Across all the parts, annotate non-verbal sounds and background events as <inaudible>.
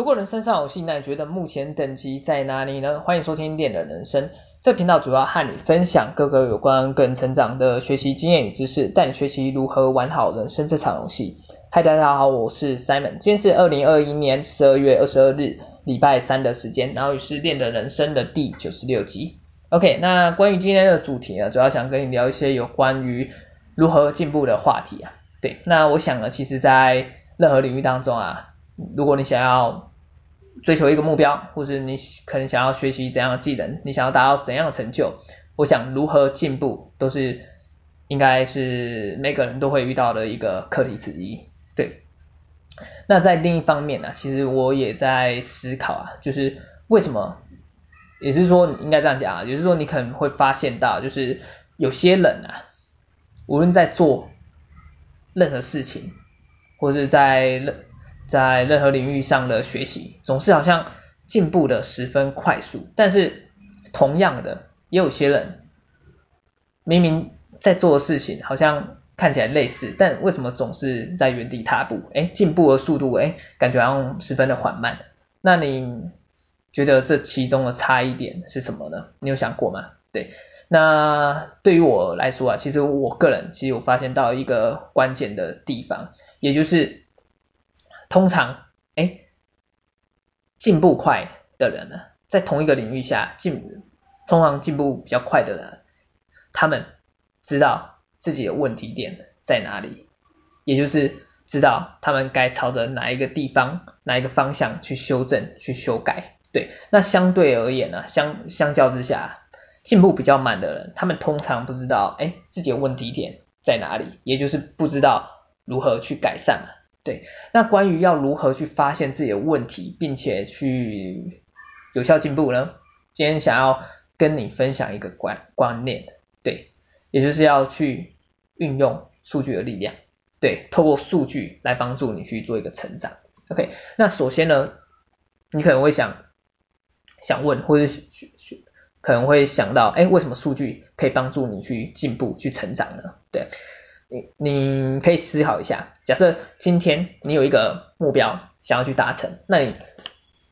如果人生上有戏，那你觉得目前等级在哪里呢？欢迎收听练的人生，这频道主要和你分享各个有关个人成长的学习经验与知识，带你学习如何玩好人生这场游戏。嗨，大家好，我是 Simon，今天是二零二一年十二月二十二日，礼拜三的时间，然后也是练的人生的第九十六集。OK，那关于今天的主题呢，主要想跟你聊一些有关于如何进步的话题啊。对，那我想呢，其实在任何领域当中啊。如果你想要追求一个目标，或是你可能想要学习怎样的技能，你想要达到怎样的成就，我想如何进步都是应该是每个人都会遇到的一个课题之一。对，那在另一方面呢、其实我也在思考啊，就是为什么，也是说你应该这样讲啊，也是说你可能会发现到，就是有些人啊，无论在做任何事情，或是在任在任何领域上的学习，总是好像进步的十分快速，但是同样的，也有些人明明在做的事情好像看起来类似，但为什么总是在原地踏步？哎，进步的速度哎，感觉好像十分的缓慢。那你觉得这其中的差异点是什么呢？你有想过吗？对，那对于我来说啊，其实我个人其实我发现到一个关键的地方，也就是。通常，哎，进步快的人呢，在同一个领域下进，通常进步比较快的人，他们知道自己的问题点在哪里，也就是知道他们该朝着哪一个地方、哪一个方向去修正、去修改。对，那相对而言呢，相相较之下，进步比较慢的人，他们通常不知道，哎，自己的问题点在哪里，也就是不知道如何去改善嘛。对，那关于要如何去发现自己的问题，并且去有效进步呢？今天想要跟你分享一个观观念，对，也就是要去运用数据的力量，对，透过数据来帮助你去做一个成长。OK，那首先呢，你可能会想想问，或者可能会想到，哎，为什么数据可以帮助你去进步、去成长呢？对。你你可以思考一下，假设今天你有一个目标想要去达成，那你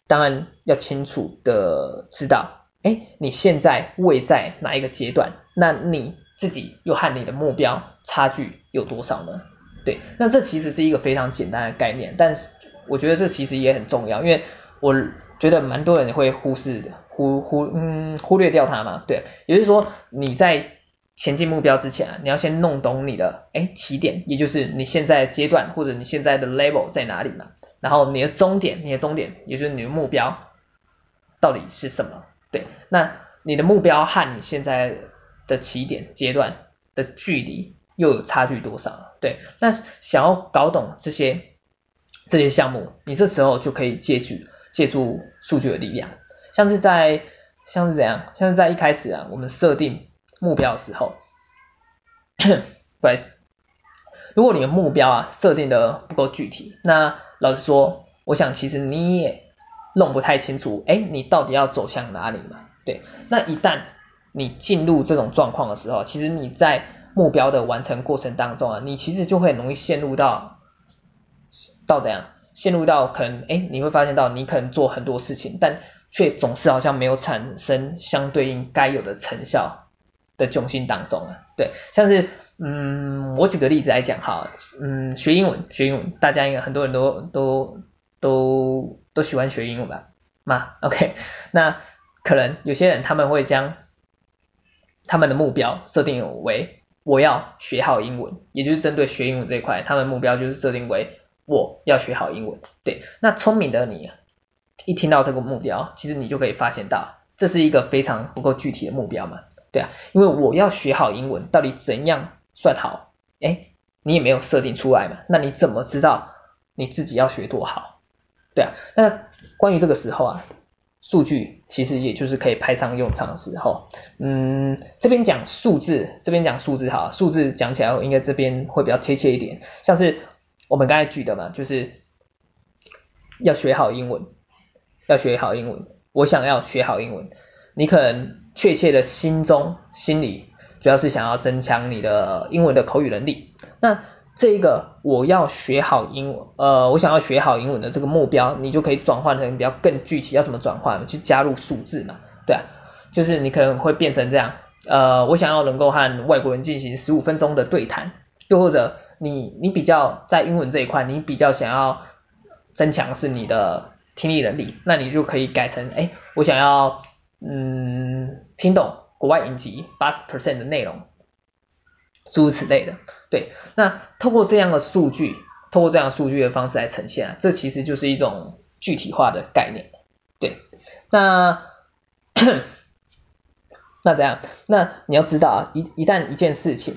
当然要清楚的知道，哎，你现在位在哪一个阶段？那你自己又和你的目标差距有多少呢？对，那这其实是一个非常简单的概念，但是我觉得这其实也很重要，因为我觉得蛮多人会忽视的，忽忽嗯忽略掉它嘛，对，也就是说你在。前进目标之前啊，你要先弄懂你的哎起点，也就是你现在阶段或者你现在的 level 在哪里嘛。然后你的终点，你的终点也就是你的目标到底是什么？对，那你的目标和你现在的起点阶段的距离又有差距多少？对，那想要搞懂这些这些项目，你这时候就可以借助借助数据的力量，像是在像是怎样，像是在一开始啊，我们设定。目标的时候，<coughs> 不好意思，如果你的目标啊设定的不够具体，那老实说，我想其实你也弄不太清楚，哎，你到底要走向哪里嘛？对，那一旦你进入这种状况的时候，其实你在目标的完成过程当中啊，你其实就会容易陷入到到怎样？陷入到可能，哎，你会发现到你可能做很多事情，但却总是好像没有产生相对应该有的成效。的窘境当中啊，对，像是，嗯，我举个例子来讲哈，嗯，学英文，学英文，大家应该很多人都都都都喜欢学英文吧？嘛，OK，<laughs> 那可能有些人他们会将他们的目标设定为我要学好英文，也就是针对学英文这一块，他们目标就是设定为我要学好英文。对，那聪明的你一听到这个目标，其实你就可以发现到，这是一个非常不够具体的目标嘛。对啊，因为我要学好英文，到底怎样算好？哎，你也没有设定出来嘛，那你怎么知道你自己要学多好？对啊，那关于这个时候啊，数据其实也就是可以派上用场的时候。嗯，这边讲数字，这边讲数字好，数字讲起来应该这边会比较贴切一点，像是我们刚才举的嘛，就是要学好英文，要学好英文，我想要学好英文，你可能。确切的心中心里主要是想要增强你的英文的口语能力。那这个我要学好英文，呃，我想要学好英文的这个目标，你就可以转换成比较更具体，要怎么转换？去加入数字嘛，对啊，就是你可能会变成这样，呃，我想要能够和外国人进行十五分钟的对谈，又或者你你比较在英文这一块，你比较想要增强是你的听力能力，那你就可以改成，哎，我想要嗯听懂国外影集八十 percent 的内容。诸如此类的，对，那透过这样的数据，透过这样数据的方式来呈现啊，这其实就是一种具体化的概念，对，那 <clears throat> 那怎样？那你要知道啊，一一旦一件事情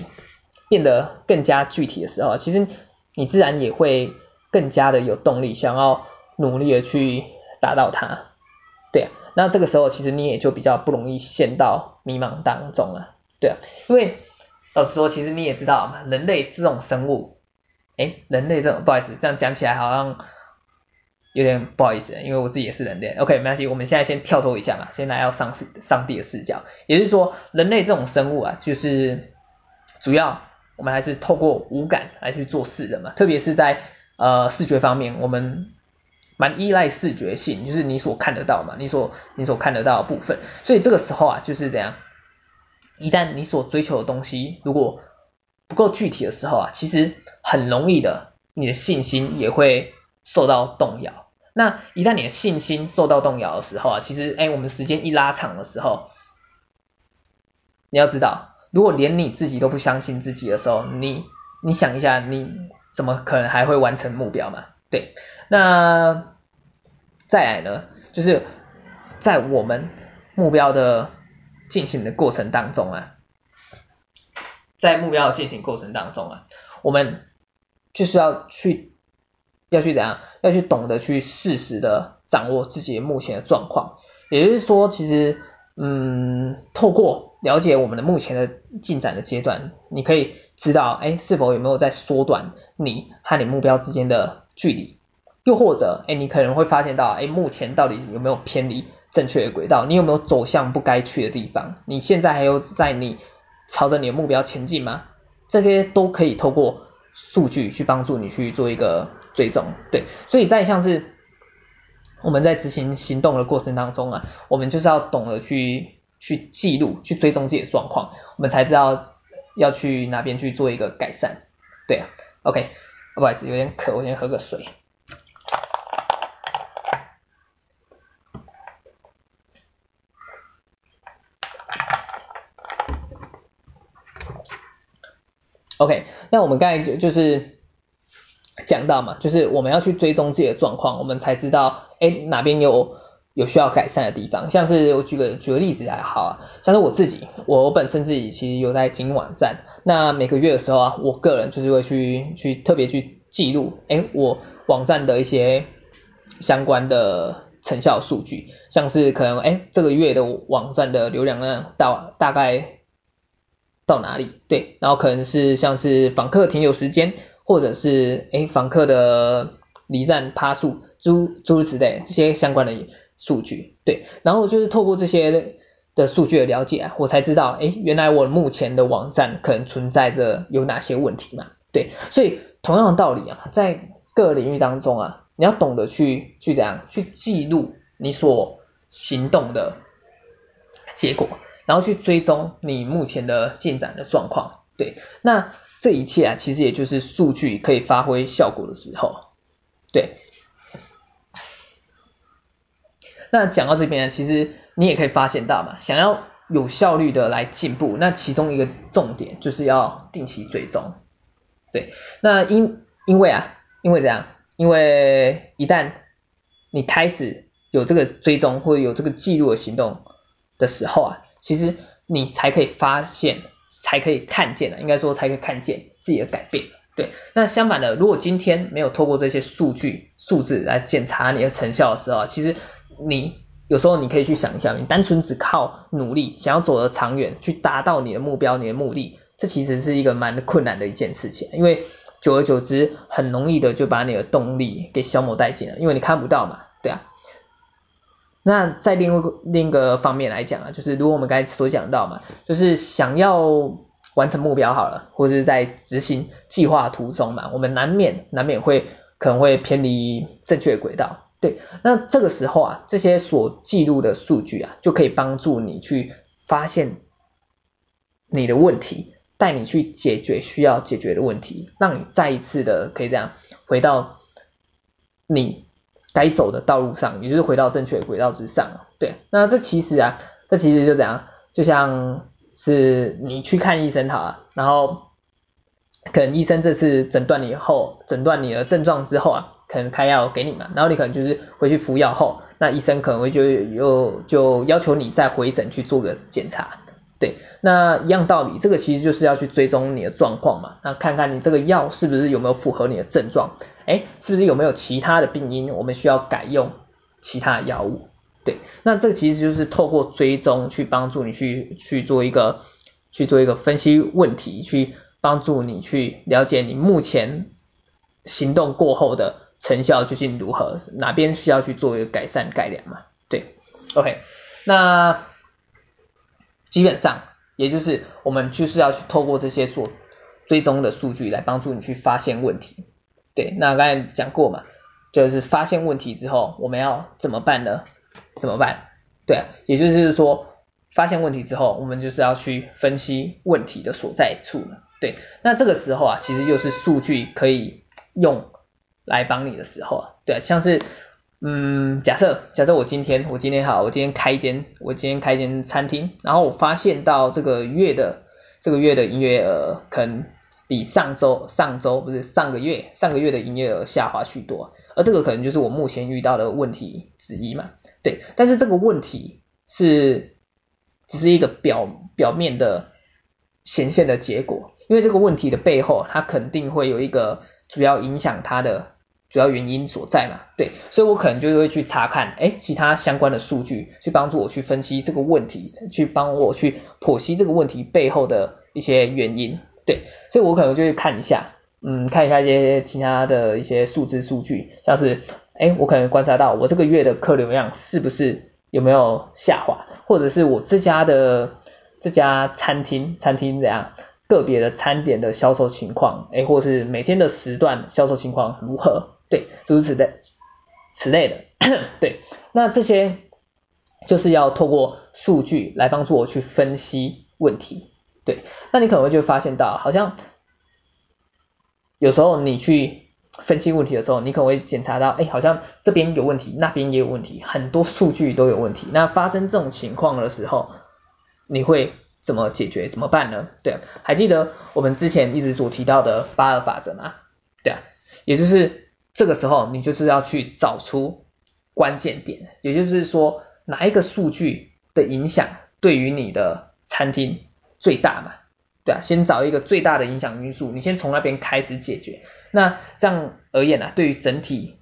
变得更加具体的时候，其实你自然也会更加的有动力，想要努力的去达到它，对啊，那这个时候其实你也就比较不容易陷到迷茫当中了，对啊，因为。老实说，其实你也知道嘛，人类这种生物，诶，人类这种，不好意思，这样讲起来好像有点不好意思，因为我自己也是人类。OK，没关系，我们现在先跳脱一下嘛，先来到上上帝的视角，也就是说，人类这种生物啊，就是主要我们还是透过五感来去做事的嘛，特别是在呃视觉方面，我们蛮依赖视觉性，就是你所看得到嘛，你所你所看得到的部分，所以这个时候啊，就是这样。一旦你所追求的东西如果不够具体的时候啊，其实很容易的，你的信心也会受到动摇。那一旦你的信心受到动摇的时候啊，其实哎，我们时间一拉长的时候，你要知道，如果连你自己都不相信自己的时候，你你想一下，你怎么可能还会完成目标嘛？对，那再来呢，就是在我们目标的。进行的过程当中啊，在目标的进行过程当中啊，我们就是要去要去怎样？要去懂得去适时的掌握自己目前的状况。也就是说，其实嗯，透过了解我们的目前的进展的阶段，你可以知道，哎，是否有没有在缩短你和你目标之间的距离？又或者，哎，你可能会发现到，哎，目前到底有没有偏离？正确的轨道，你有没有走向不该去的地方？你现在还有在你朝着你的目标前进吗？这些都可以透过数据去帮助你去做一个追踪，对。所以在像是我们在执行行动的过程当中啊，我们就是要懂得去去记录、去追踪自己的状况，我们才知道要去哪边去做一个改善。对啊，OK，不好意思，有点渴，我先喝个水。OK，那我们刚才就就是讲到嘛，就是我们要去追踪自己的状况，我们才知道，哎，哪边有有需要改善的地方。像是我举个举个例子还好啊，像是我自己，我本身自己其实有在经营网站，那每个月的时候啊，我个人就是会去去特别去记录，哎，我网站的一些相关的成效数据，像是可能哎这个月的网站的流量量到大概。到哪里？对，然后可能是像是访客停留时间，或者是诶访客的离站趴数，诸诸如此类这些相关的数据，对，然后就是透过这些的数据的了解啊，我才知道，诶原来我目前的网站可能存在着有哪些问题嘛，对，所以同样的道理啊，在各个领域当中啊，你要懂得去去怎样去记录你所行动的结果。然后去追踪你目前的进展的状况，对，那这一切啊，其实也就是数据可以发挥效果的时候，对。那讲到这边呢，其实你也可以发现到嘛，想要有效率的来进步，那其中一个重点就是要定期追踪，对。那因因为啊，因为怎样？因为一旦你开始有这个追踪或者有这个记录的行动的时候啊。其实你才可以发现，才可以看见的，应该说才可以看见自己的改变。对，那相反的，如果今天没有透过这些数据、数字来检查你的成效的时候，其实你有时候你可以去想一下，你单纯只靠努力，想要走得长远，去达到你的目标、你的目的，这其实是一个蛮困难的一件事情，因为久而久之，很容易的就把你的动力给消磨殆尽了，因为你看不到嘛，对啊。那在另外另一个方面来讲啊，就是如果我们刚才所讲到嘛，就是想要完成目标好了，或者是在执行计划途中嘛，我们难免难免会可能会偏离正确的轨道。对，那这个时候啊，这些所记录的数据啊，就可以帮助你去发现你的问题，带你去解决需要解决的问题，让你再一次的可以这样回到你该走的道路上，也就是回到正确的轨道之上。对，那这其实啊，这其实就这样，就像。是你去看医生好了，然后可能医生这次诊断你后，诊断你的症状之后啊，可能开药给你嘛，然后你可能就是回去服药后，那医生可能会就又就要求你再回诊去做个检查，对，那一样道理，这个其实就是要去追踪你的状况嘛，那看看你这个药是不是有没有符合你的症状，诶，是不是有没有其他的病因，我们需要改用其他药物。对，那这个其实就是透过追踪去帮助你去去做一个去做一个分析问题，去帮助你去了解你目前行动过后的成效究竟如何，哪边需要去做一个改善改良嘛？对，OK，那基本上也就是我们就是要去透过这些所追踪的数据来帮助你去发现问题。对，那刚才讲过嘛，就是发现问题之后我们要怎么办呢？怎么办？对，也就是说，发现问题之后，我们就是要去分析问题的所在处了。对，那这个时候啊，其实就是数据可以用来帮你的时候啊。对啊，像是，嗯，假设假设我今天我今天好，我今天开一间我今天开一间餐厅，然后我发现到这个月的这个月的营业额可能比上周上周不是上个月上个月的营业额下滑许多，而这个可能就是我目前遇到的问题之一嘛。对，但是这个问题是只是一个表表面的显现的结果，因为这个问题的背后，它肯定会有一个主要影响它的主要原因所在嘛。对，所以我可能就会去查看，哎，其他相关的数据，去帮助我去分析这个问题，去帮我去剖析这个问题背后的一些原因。对，所以我可能就会看一下，嗯，看一下一些其他的一些数字数据，像是。哎，我可能观察到我这个月的客流量是不是有没有下滑，或者是我这家的这家餐厅餐厅怎样个别的餐点的销售情况，哎，或是每天的时段销售情况如何？对，诸如此类此类的，对，那这些就是要透过数据来帮助我去分析问题，对，那你可能会就发现到，好像有时候你去。分析问题的时候，你可能会检查到，哎，好像这边有问题，那边也有问题，很多数据都有问题。那发生这种情况的时候，你会怎么解决？怎么办呢？对，还记得我们之前一直所提到的八二法则吗？对啊，也就是这个时候，你就是要去找出关键点，也就是说哪一个数据的影响对于你的餐厅最大嘛？对啊，先找一个最大的影响因素，你先从那边开始解决。那这样而言呢、啊，对于整体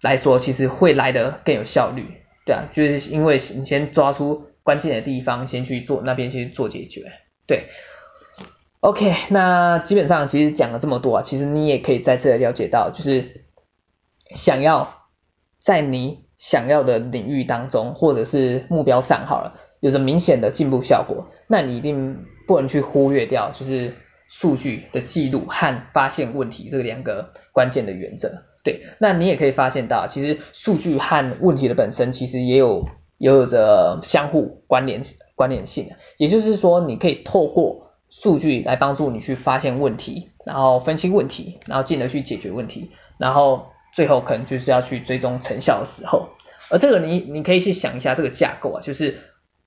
来说，其实会来得更有效率，对啊，就是因为你先抓出关键的地方，先去做那边先去做解决，对。OK，那基本上其实讲了这么多啊，其实你也可以再次了解到，就是想要在你想要的领域当中，或者是目标上好了，有着明显的进步效果，那你一定不能去忽略掉，就是。数据的记录和发现问题这两个关键的原则，对，那你也可以发现到，其实数据和问题的本身其实也有也有着相互关联关联性，也就是说，你可以透过数据来帮助你去发现问题，然后分析问题，然后进而去解决问题，然后最后可能就是要去追踪成效的时候，而这个你你可以去想一下这个架构啊，就是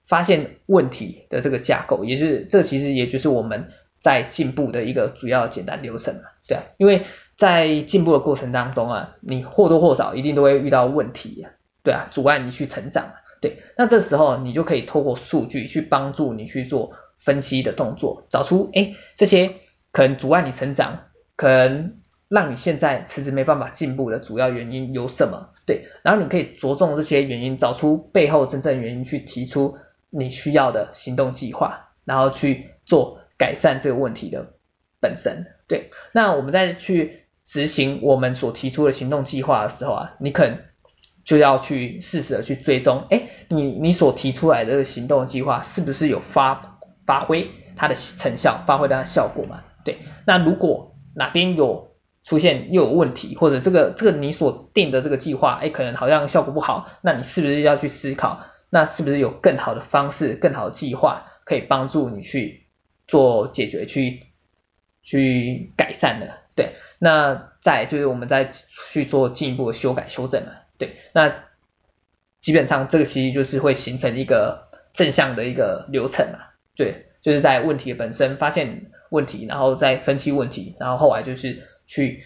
发现问题的这个架构，也就是这其实也就是我们。在进步的一个主要简单流程啊，对啊，因为在进步的过程当中啊，你或多或少一定都会遇到问题，对啊，阻碍你去成长，对，那这时候你就可以透过数据去帮助你去做分析的动作，找出诶这些可能阻碍你成长，可能让你现在迟迟没办法进步的主要原因有什么？对，然后你可以着重这些原因，找出背后真正原因，去提出你需要的行动计划，然后去做。改善这个问题的本身，对，那我们再去执行我们所提出的行动计划的时候啊，你可能就要去适时的去追踪，哎，你你所提出来的行动计划是不是有发发挥，它的成效，发挥它的效果嘛。对，那如果哪边有出现又有问题，或者这个这个你所定的这个计划，哎，可能好像效果不好，那你是不是要去思考，那是不是有更好的方式、更好的计划可以帮助你去做解决、去去改善的？对，那再就是我们再去做进一步的修改、修正嘛。对，那基本上这个其实就是会形成一个正向的一个流程嘛。对，就是在问题本身发现问题，然后再分析问题，然后后来就是。去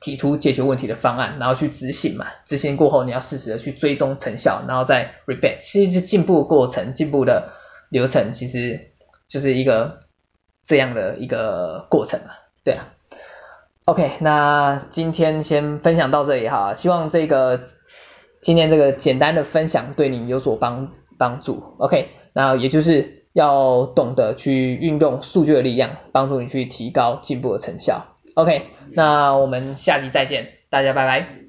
提出解决问题的方案，然后去执行嘛。执行过后，你要适时的去追踪成效，然后再 repeat。其实是进步过程，进步的流程，其实就是一个这样的一个过程嘛。对啊。OK，那今天先分享到这里哈，希望这个今天这个简单的分享对你有所帮帮助。OK，那也就是要懂得去运用数据的力量，帮助你去提高进步的成效。OK，那我们下集再见，大家拜拜。